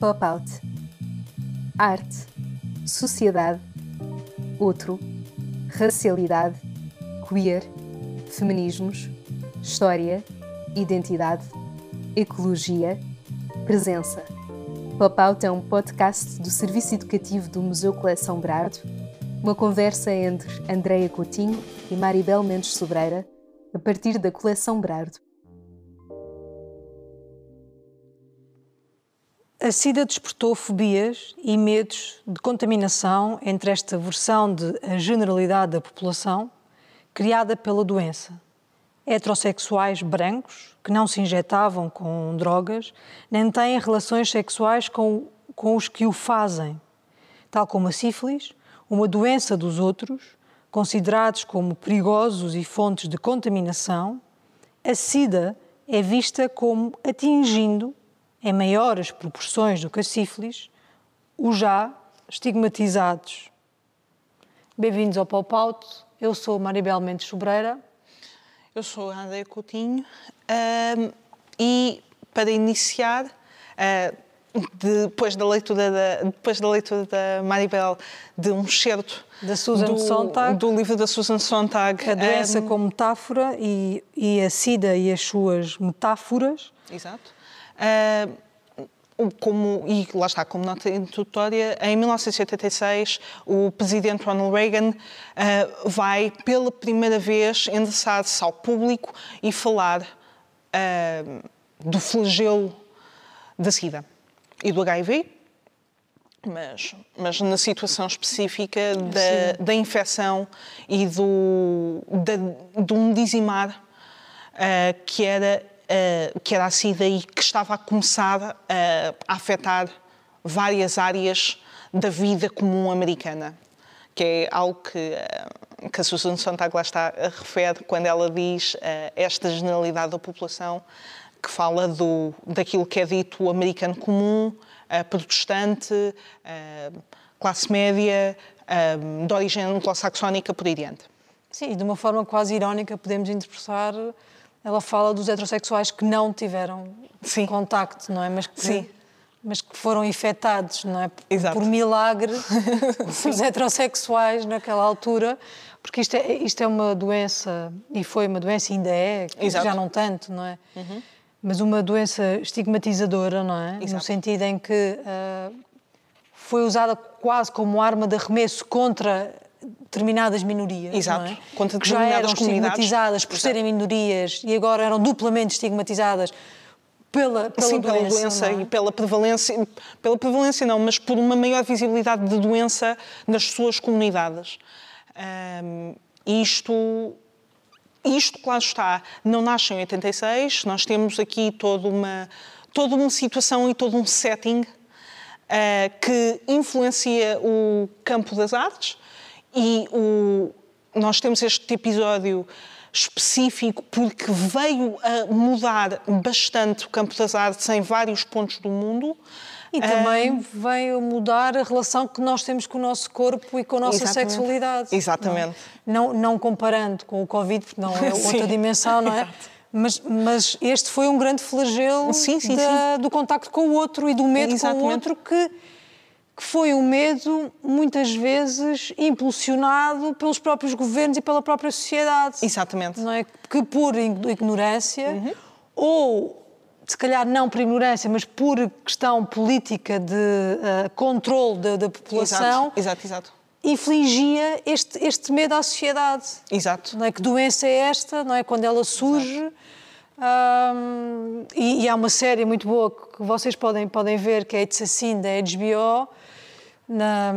Pop-out. Arte. Sociedade. Outro. Racialidade. Queer. Feminismos. História. Identidade. Ecologia. Presença. Pop-out é um podcast do Serviço Educativo do Museu Coleção Brado. Uma conversa entre Andreia Coutinho e Maribel Mendes Sobreira, a partir da Coleção Brado. A SIDA despertou fobias e medos de contaminação entre esta versão de a generalidade da população, criada pela doença. Heterossexuais brancos, que não se injetavam com drogas, nem têm relações sexuais com, com os que o fazem, tal como a sífilis, uma doença dos outros, considerados como perigosos e fontes de contaminação, a SIDA é vista como atingindo em maiores proporções do que a sífilis, os já estigmatizados. Bem-vindos ao Pop Out. Eu sou Maribel Mendes Sobreira. Eu sou a Andréa Coutinho um, e, para iniciar, uh, depois, da leitura da, depois da leitura da Maribel de um excerto da Susan do, Sontag, do livro da Susan Sontag, a doença um, como metáfora e, e a SIDA e as suas metáforas. Exato. Uh, como, e lá está, como nota introdutória, em 1986 o presidente Ronald Reagan uh, vai pela primeira vez endereçar-se ao público e falar uh, do flagelo da SIDA e do HIV, mas, mas na situação específica da, da infecção e do, da, de um dizimar uh, que era uh, que era a SIDA e que estava a começar uh, a afetar várias áreas da vida comum americana, que é algo que, uh, que a Susan Sontag lá está refere quando ela diz esta generalidade da população que fala do, daquilo que é dito americano comum, protestante, classe média, de origem anglo-saxónica, por aí diante. Sim, de uma forma quase irónica podemos interpretar ela fala dos heterossexuais que não tiveram Sim. contacto, não é? Mas que, Sim. mas que foram infectados, não é? Exato. Por milagre, os heterossexuais naquela altura, porque isto é, isto é uma doença, e foi uma doença, ainda é, já não tanto, não é? Uhum. Mas uma doença estigmatizadora, não é? Exato. No sentido em que uh, foi usada quase como arma de arremesso contra determinadas minorias, Exato. É? Contra que já eram estigmatizadas por Exato. serem minorias e agora eram duplamente estigmatizadas pela, pela Sim, doença, pela doença é? e pela prevalência, pela prevalência não, mas por uma maior visibilidade de doença nas suas comunidades. Um, isto, isto, claro está, não nasce em 86, nós temos aqui toda uma, toda uma situação e todo um setting uh, que influencia o campo das artes, e o, nós temos este episódio específico porque veio a mudar bastante o campo das artes em vários pontos do mundo. E também um, veio mudar a relação que nós temos com o nosso corpo e com a nossa exatamente. sexualidade. Exatamente. Não, não, não, comparando com o Covid, porque não é outra dimensão, não é? Mas, mas, este foi um grande flagelo sim, sim, da, sim. do contacto com o outro e do medo Exatamente. com o outro que que foi um medo, muitas vezes, impulsionado pelos próprios governos e pela própria sociedade. Exatamente. Não é? Que por ignorância, uhum. ou se calhar não por ignorância, mas por questão política de uh, controle da, da população. Exato, exato, exato. Infligia este, este medo à sociedade. Exato. Não é? Que doença é esta, não é? Quando ela surge. Um, e, e, há uma série muito boa que vocês podem, podem ver, que é It's a Sin, da HBO, na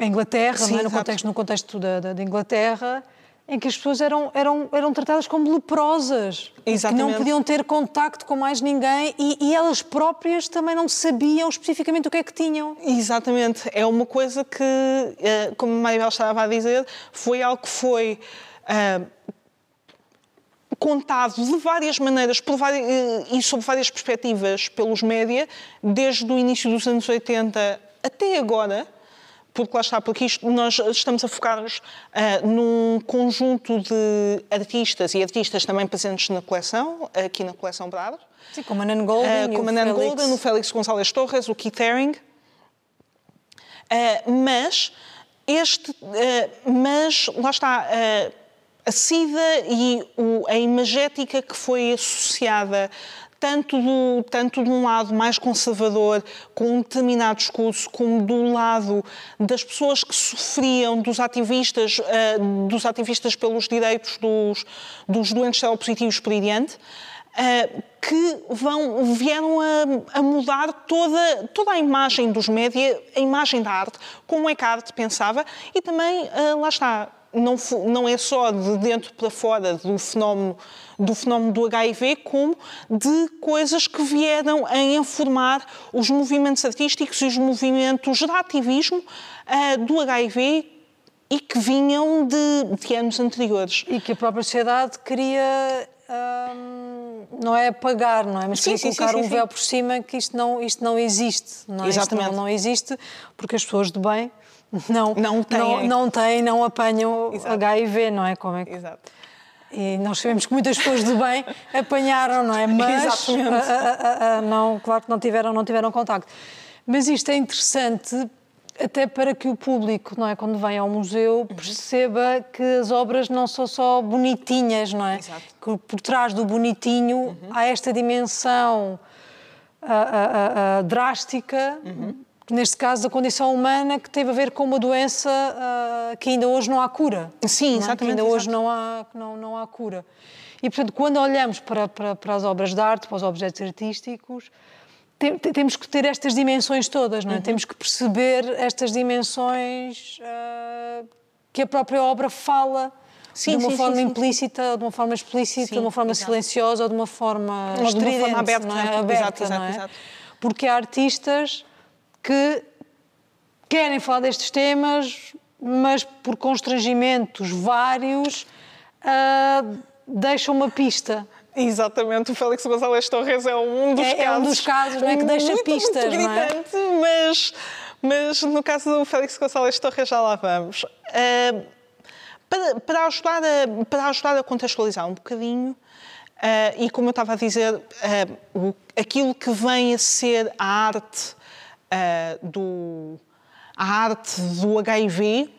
Inglaterra, Sim, é? no, contexto, no contexto da, da, da, Inglaterra, em que as pessoas eram, eram, eram tratadas como leprosas, Exatamente. que não podiam ter contacto com mais ninguém e, e, elas próprias também não sabiam especificamente o que é que tinham. Exatamente, é uma coisa que, eh, como a Maribel estava a dizer, foi algo que foi uh, contado de várias maneiras várias, eh, e sob várias perspectivas pelos média, desde o início dos anos 80 até agora, porque lá está, porque isto, nós estamos a focar-nos uh, num conjunto de artistas e artistas também presentes na coleção, aqui na coleção Brado. Sim, como a Nan Golden, uh, como a Nan Golden, o Félix González Torres, o Keith Haring. Uh, mas este, mas lá está a SIDA e o, a imagética que foi associada tanto, do, tanto de um lado mais conservador, com um determinado discurso, como do lado das pessoas que sofriam, dos ativistas, uh, dos ativistas pelos direitos dos, dos doentes seropositivos por aí diante, uh, que vão, vieram a, a, mudar toda, toda a imagem dos média, a imagem da arte, como é que a arte pensava, e também, uh, lá está, não, não é só de dentro para fora do fenómeno, do fenómeno do HIV, como de coisas que vieram a informar os movimentos artísticos e os movimentos de ativismo uh, do HIV e que vinham de, de, anos anteriores. E que a própria sociedade queria. Hum, não é apagar, não é? Mas sim, queria colocar sim, sim, um véu por cima que isto não, isto não existe. Não é? Exatamente. Não, não existe porque as pessoas de bem não, não têm, não, não, têm, não apanham Exato. HIV, não é? Como é que... Exato. E nós sabemos que muitas pessoas de bem apanharam, não é? Mas a, a, a, não, claro que não tiveram, não tiveram contacto. Mas isto é interessante até para que o público, não é, quando vem ao museu, uhum. perceba que as obras não são só bonitinhas, não é? Exato. Que por trás do bonitinho uhum. há esta dimensão a, a, drástica uhum neste caso, a condição humana que teve a ver com uma doença uh, que ainda hoje não há cura. Sim, é? exatamente. Que ainda exatamente. hoje não há, não, não há cura. E, portanto, quando olhamos para, para, para as obras de arte, para os objetos artísticos, tem, temos que ter estas dimensões todas, não é? Uhum. Temos que perceber estas dimensões uh, que a própria obra fala sim, de uma sim, forma sim, implícita, de uma forma explícita, de uma forma exato. silenciosa ou de uma forma ou de uma forma aberta, não é? aberta exato, é? exato. Porque há artistas que querem falar destes temas, mas por constrangimentos vários uh, deixam uma pista. Exatamente, o Félix González Torres é um dos é, casos. É um dos casos, não é? Que deixa muito, pistas, muito gritante, não é? Mas, mas no caso do Félix González Torres já lá vamos. Uh, para, para, ajudar a, para ajudar a contextualizar um bocadinho, uh, e como eu estava a dizer, uh, aquilo que vem a ser a arte uh, do, a arte do HIV,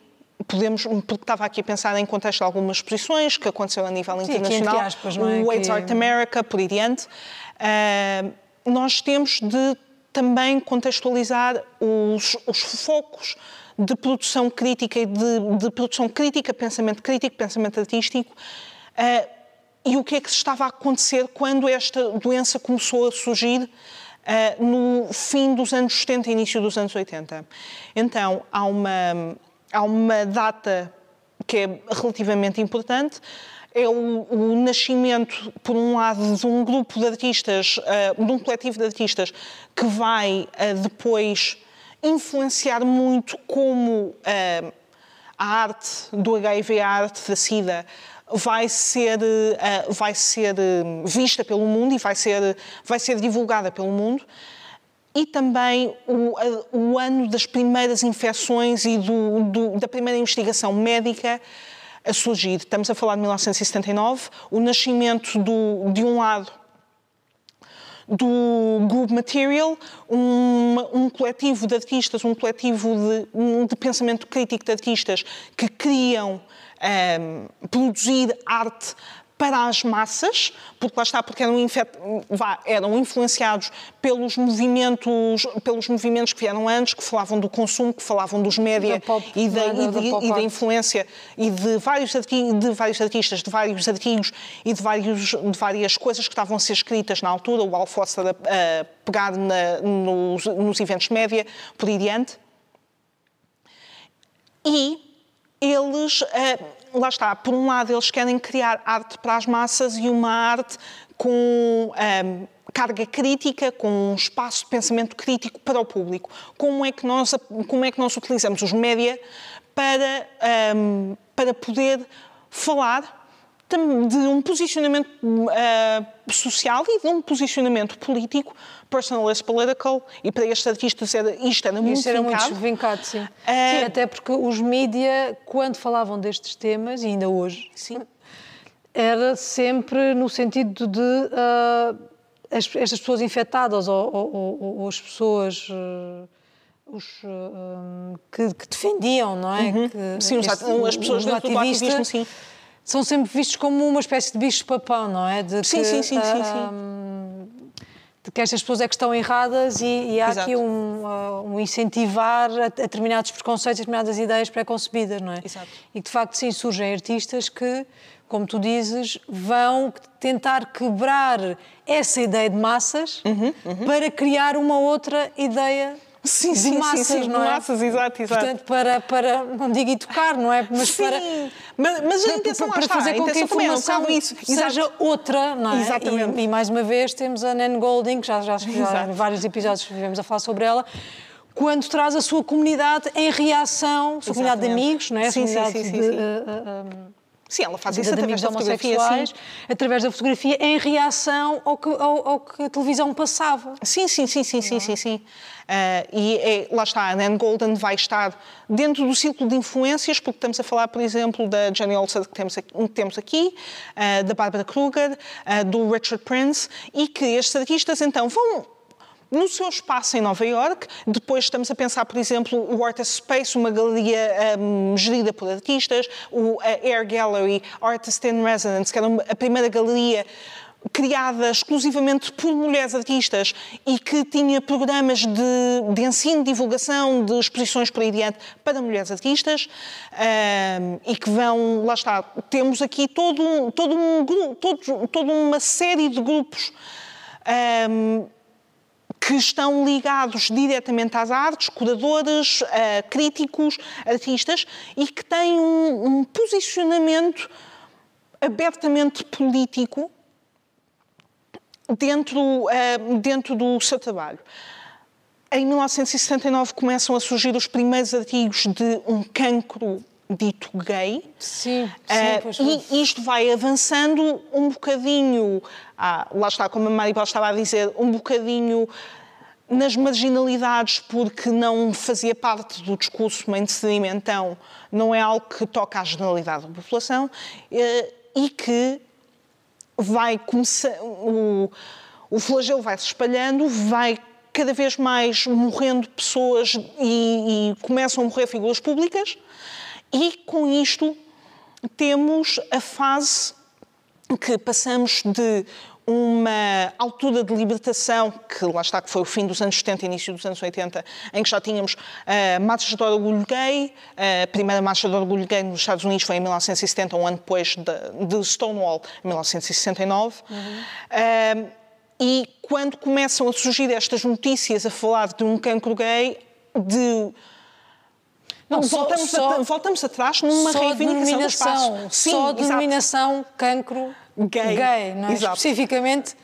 podemos, porque estava aqui a pensar em contexto de algumas exposições que aconteceu a nível Sim, internacional, aspas, é? o AIDS que... Art America, por aí diante, uh, nós temos de também contextualizar os, os focos de produção crítica e de, de, produção crítica, pensamento crítico, pensamento artístico, uh, e o que é que estava a acontecer quando esta doença começou a surgir no fim dos anos 70 e início dos anos 80. Então, há uma, há uma data que é relativamente importante, é o, o, nascimento, por um lado, de um grupo de artistas, uh, de um coletivo de artistas, que vai uh, depois influenciar muito como uh, a arte do HIV, a arte da SIDA, vai ser, uh, vai ser eh, vista pelo mundo e vai ser, vai ser divulgada pelo mundo. E também o, o ano das primeiras infecções e do, do, da primeira investigação médica a surgir. Estamos a falar de 1979, o nascimento do, de um lado do Group Material, um, um, coletivo de artistas, um coletivo de, de pensamento crítico de artistas que criam um, ehm, produzir arte para as massas, porque lá está, porque eram, eram, influenciados pelos movimentos, pelos movimentos que vieram antes, que falavam do consumo, que falavam dos média e, da, e, de, e da influência e de vários, de vários artistas, de vários artigos e de, vários, de várias coisas que estavam a ser escritas na altura, o Alfossa a, a pegar na, nos, nos eventos média, por aí diante. E eles, eh, lá está, por um lado, eles querem criar arte para as massas e uma arte com eh, carga crítica, com um espaço de pensamento crítico para o público. Como é que nós, como é que nós utilizamos os média para, um, para poder falar de um posicionamento uh, social e de um posicionamento político, personal as political, e para estes artistas era, isto era muito Isso era vincado. muito vincado, sim. Uh, sim. Até porque os mídia, quando falavam destes temas, e ainda hoje, sim. era sempre no sentido de uh, as, estas pessoas infectadas ou, ou, ou, ou as pessoas os, que, que, defendiam, não é? Uhum. Que, sim, este, as pessoas do ativismo, sim. São sempre vistos como uma espécie de bicho-papão, não é? De sim, que, sim, sim, uh, sim, sim. De que estas pessoas é que estão erradas e, e há Exato. aqui um, uh, um incentivar a, a, determinados preconceitos, a determinadas ideias pré-concebidas, não é? Exato. E que, de facto, sim, surgem artistas que, como tu dizes, vão tentar quebrar essa ideia de massas uhum, uhum. para criar uma outra ideia sim, de sim, massas, sim, sim, não é? massas, exato, exato. Portanto, para, para, não digo educar, não é? Mas sim, para... Mas, mas a intenção para, para fazer com que a informação é um isso. seja Exato. outra, não é? Exatamente. E, e, mais uma vez temos a Nan Golding, que já, já, já em vários episódios estivemos a falar sobre ela, quando traz a sua comunidade em reação, a sua comunidade de amigos, não é? Sim, comunidade sim, sim, de, sim. Uh, uh, Sim, ela faz isso através da fotografia, sim. através da fotografia, em reação ao que, ao, ao que a televisão passava. Sim, sim, sim, sim, sim, sim, sim. Uh, e é, lá está, a Nan Golden vai estar dentro do círculo de influências, porque estamos a falar, por exemplo, da Jenny Olsen que temos aqui, que temos aqui uh, da Barbara Kruger, uh, do Richard Prince, e que estes artistas então vão no seu espaço em Nova York. Depois estamos a pensar, por exemplo, o Artist Space, uma galeria um, gerida por artistas, o Air Gallery, Artist in Residence, que era a primeira galeria criada exclusivamente por mulheres artistas e que tinha programas de, de ensino, divulgação, de exposições por aí diante para mulheres artistas um, e que vão, lá está, temos aqui todo, todo um, todo, toda uma série de grupos um, que estão ligados diretamente às artes, curadores, críticos, artistas, e que têm um, um posicionamento abertamente político dentro, uh, dentro do seu trabalho. Em 1979 começam a surgir os primeiros artigos de um cancro dito gay. Sim, sim uh, E isto vai avançando um bocadinho, ah, lá está, como a Maribel estava a dizer, um bocadinho nas marginalidades, porque não fazia parte do discurso mainstream, então não é algo que toca à generalidade da população, uh, e que vai começar, o, o flagelo vai se espalhando, vai cada vez mais morrendo pessoas e, e começam a morrer figuras públicas, e com isto temos a fase que passamos de uma altura de libertação, que lá está, que foi o fim dos anos 70 início dos anos 80, em que já tínhamos a uh, marcha de orgulho gay, a primeira marcha de orgulho gay nos Estados Unidos foi em 1970, um ano depois de, de Stonewall, em 1969. Uhum. Uh, e quando começam a surgir estas notícias a falar de um cancro gay, de não, só, voltamos, só, a, voltamos atrás numa reivindicação do espaço. Sim, só denominação cancro gay, gay não é? Exato. especificamente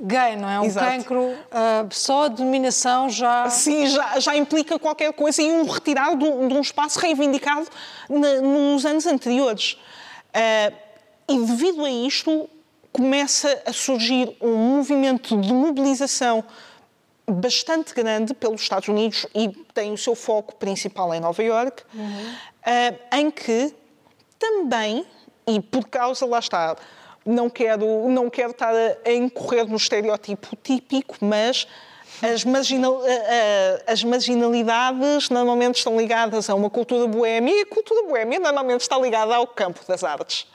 gay, não é? Um Exato. cancro, uh, só a denominação já... Sim, já, já implica qualquer coisa e um retirado de, de um espaço reivindicado na, nos anos anteriores. Uh, e devido a isto, começa a surgir um movimento de mobilização bastante grande pelos Estados Unidos e tem o seu foco principal em Nova York, uhum. uh, em que também, e por causa, lá está, não quero, não quero estar a, a incorrer no estereótipo típico, mas as, marginal, as, marginalidades normalmente estão ligadas a uma cultura boémia e a cultura boémia normalmente está ligada ao campo das artes.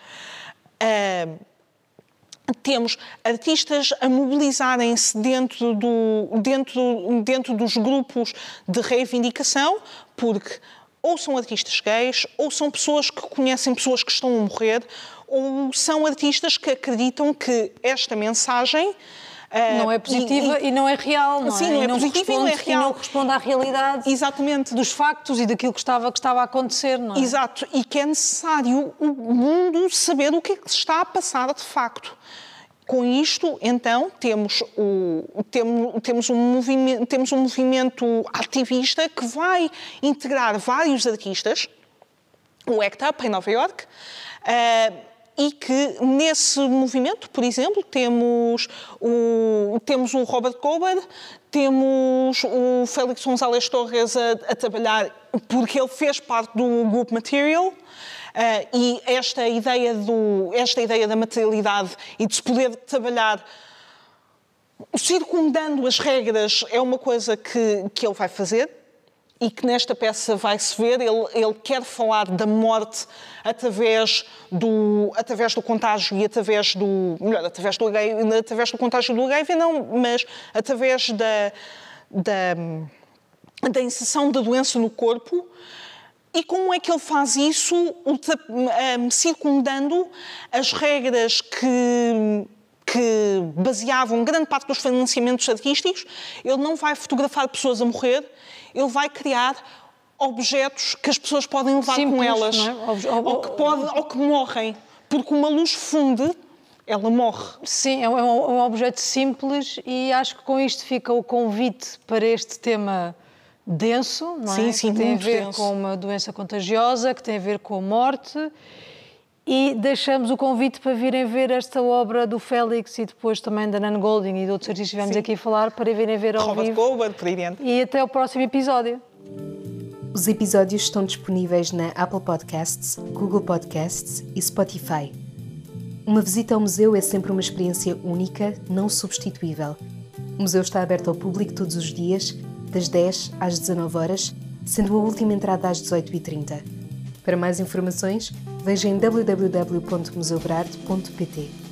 Uh, temos artistas a mobilizarem-se dentro, do, dentro, dentro dos grupos de reivindicação, porque ou são artistas gays, ou são pessoas que conhecem pessoas que estão a morrer, ou são artistas que acreditam que esta mensagem não é positiva e, e, e, não é real, não sim, é? não é não positiva e não é real. Não corresponde à realidade Exatamente. dos factos e daquilo que estava, que estava a acontecer, não é? Exato. E que é necessário o mundo saber o que é que se está a passar de facto. Com isto, então, temos, o, temos, temos, um movimento, temos um movimento ativista que vai integrar vários artistas, o ACT UP em Nova York, uh, e que nesse movimento, por exemplo, temos o, temos o Robert Gober, temos o Félix González Torres a, a trabalhar, porque ele fez parte do Group Material, uh, e esta ideia, do, esta ideia da materialidade e de se poder trabalhar circundando as regras é uma coisa que, que ele vai fazer e que nesta peça vai-se ver. Ele, ele quer falar da morte através do, através do contágio e através do. melhor, através do, através do contágio do HIV, não, mas através da, da, da inserção da doença no corpo. E como é que ele faz isso? Um, circundando as regras que que baseavam grande parte dos financiamentos artísticos, ele não vai fotografar pessoas a morrer, ele vai criar objetos que as pessoas podem levar Simples, com elas, é? ou, que pode, ou que morrem, porque uma luz funde, ela morre. Sim, é um, é um objeto simples e acho que com isto fica o convite para este tema denso, não é? Sim, sim, que tem a ver denso. com uma doença contagiosa, que tem a ver com a morte. E deixamos o convite para virem ver esta obra do Félix e depois também da Nan Golding e de outros artistas que estivemos aqui a falar para virem ver ao Robert vivo. Goldberg, E até o próximo episódio. Os episódios estão disponíveis na Apple Podcasts, Google Podcasts e Spotify. Uma visita ao museu é sempre uma experiência única, não substituível. O museu está aberto ao público todos os dias, das 10 às 19 horas, sendo a última entrada às 18h30. Para mais informações, veja em www.museobrard.pt.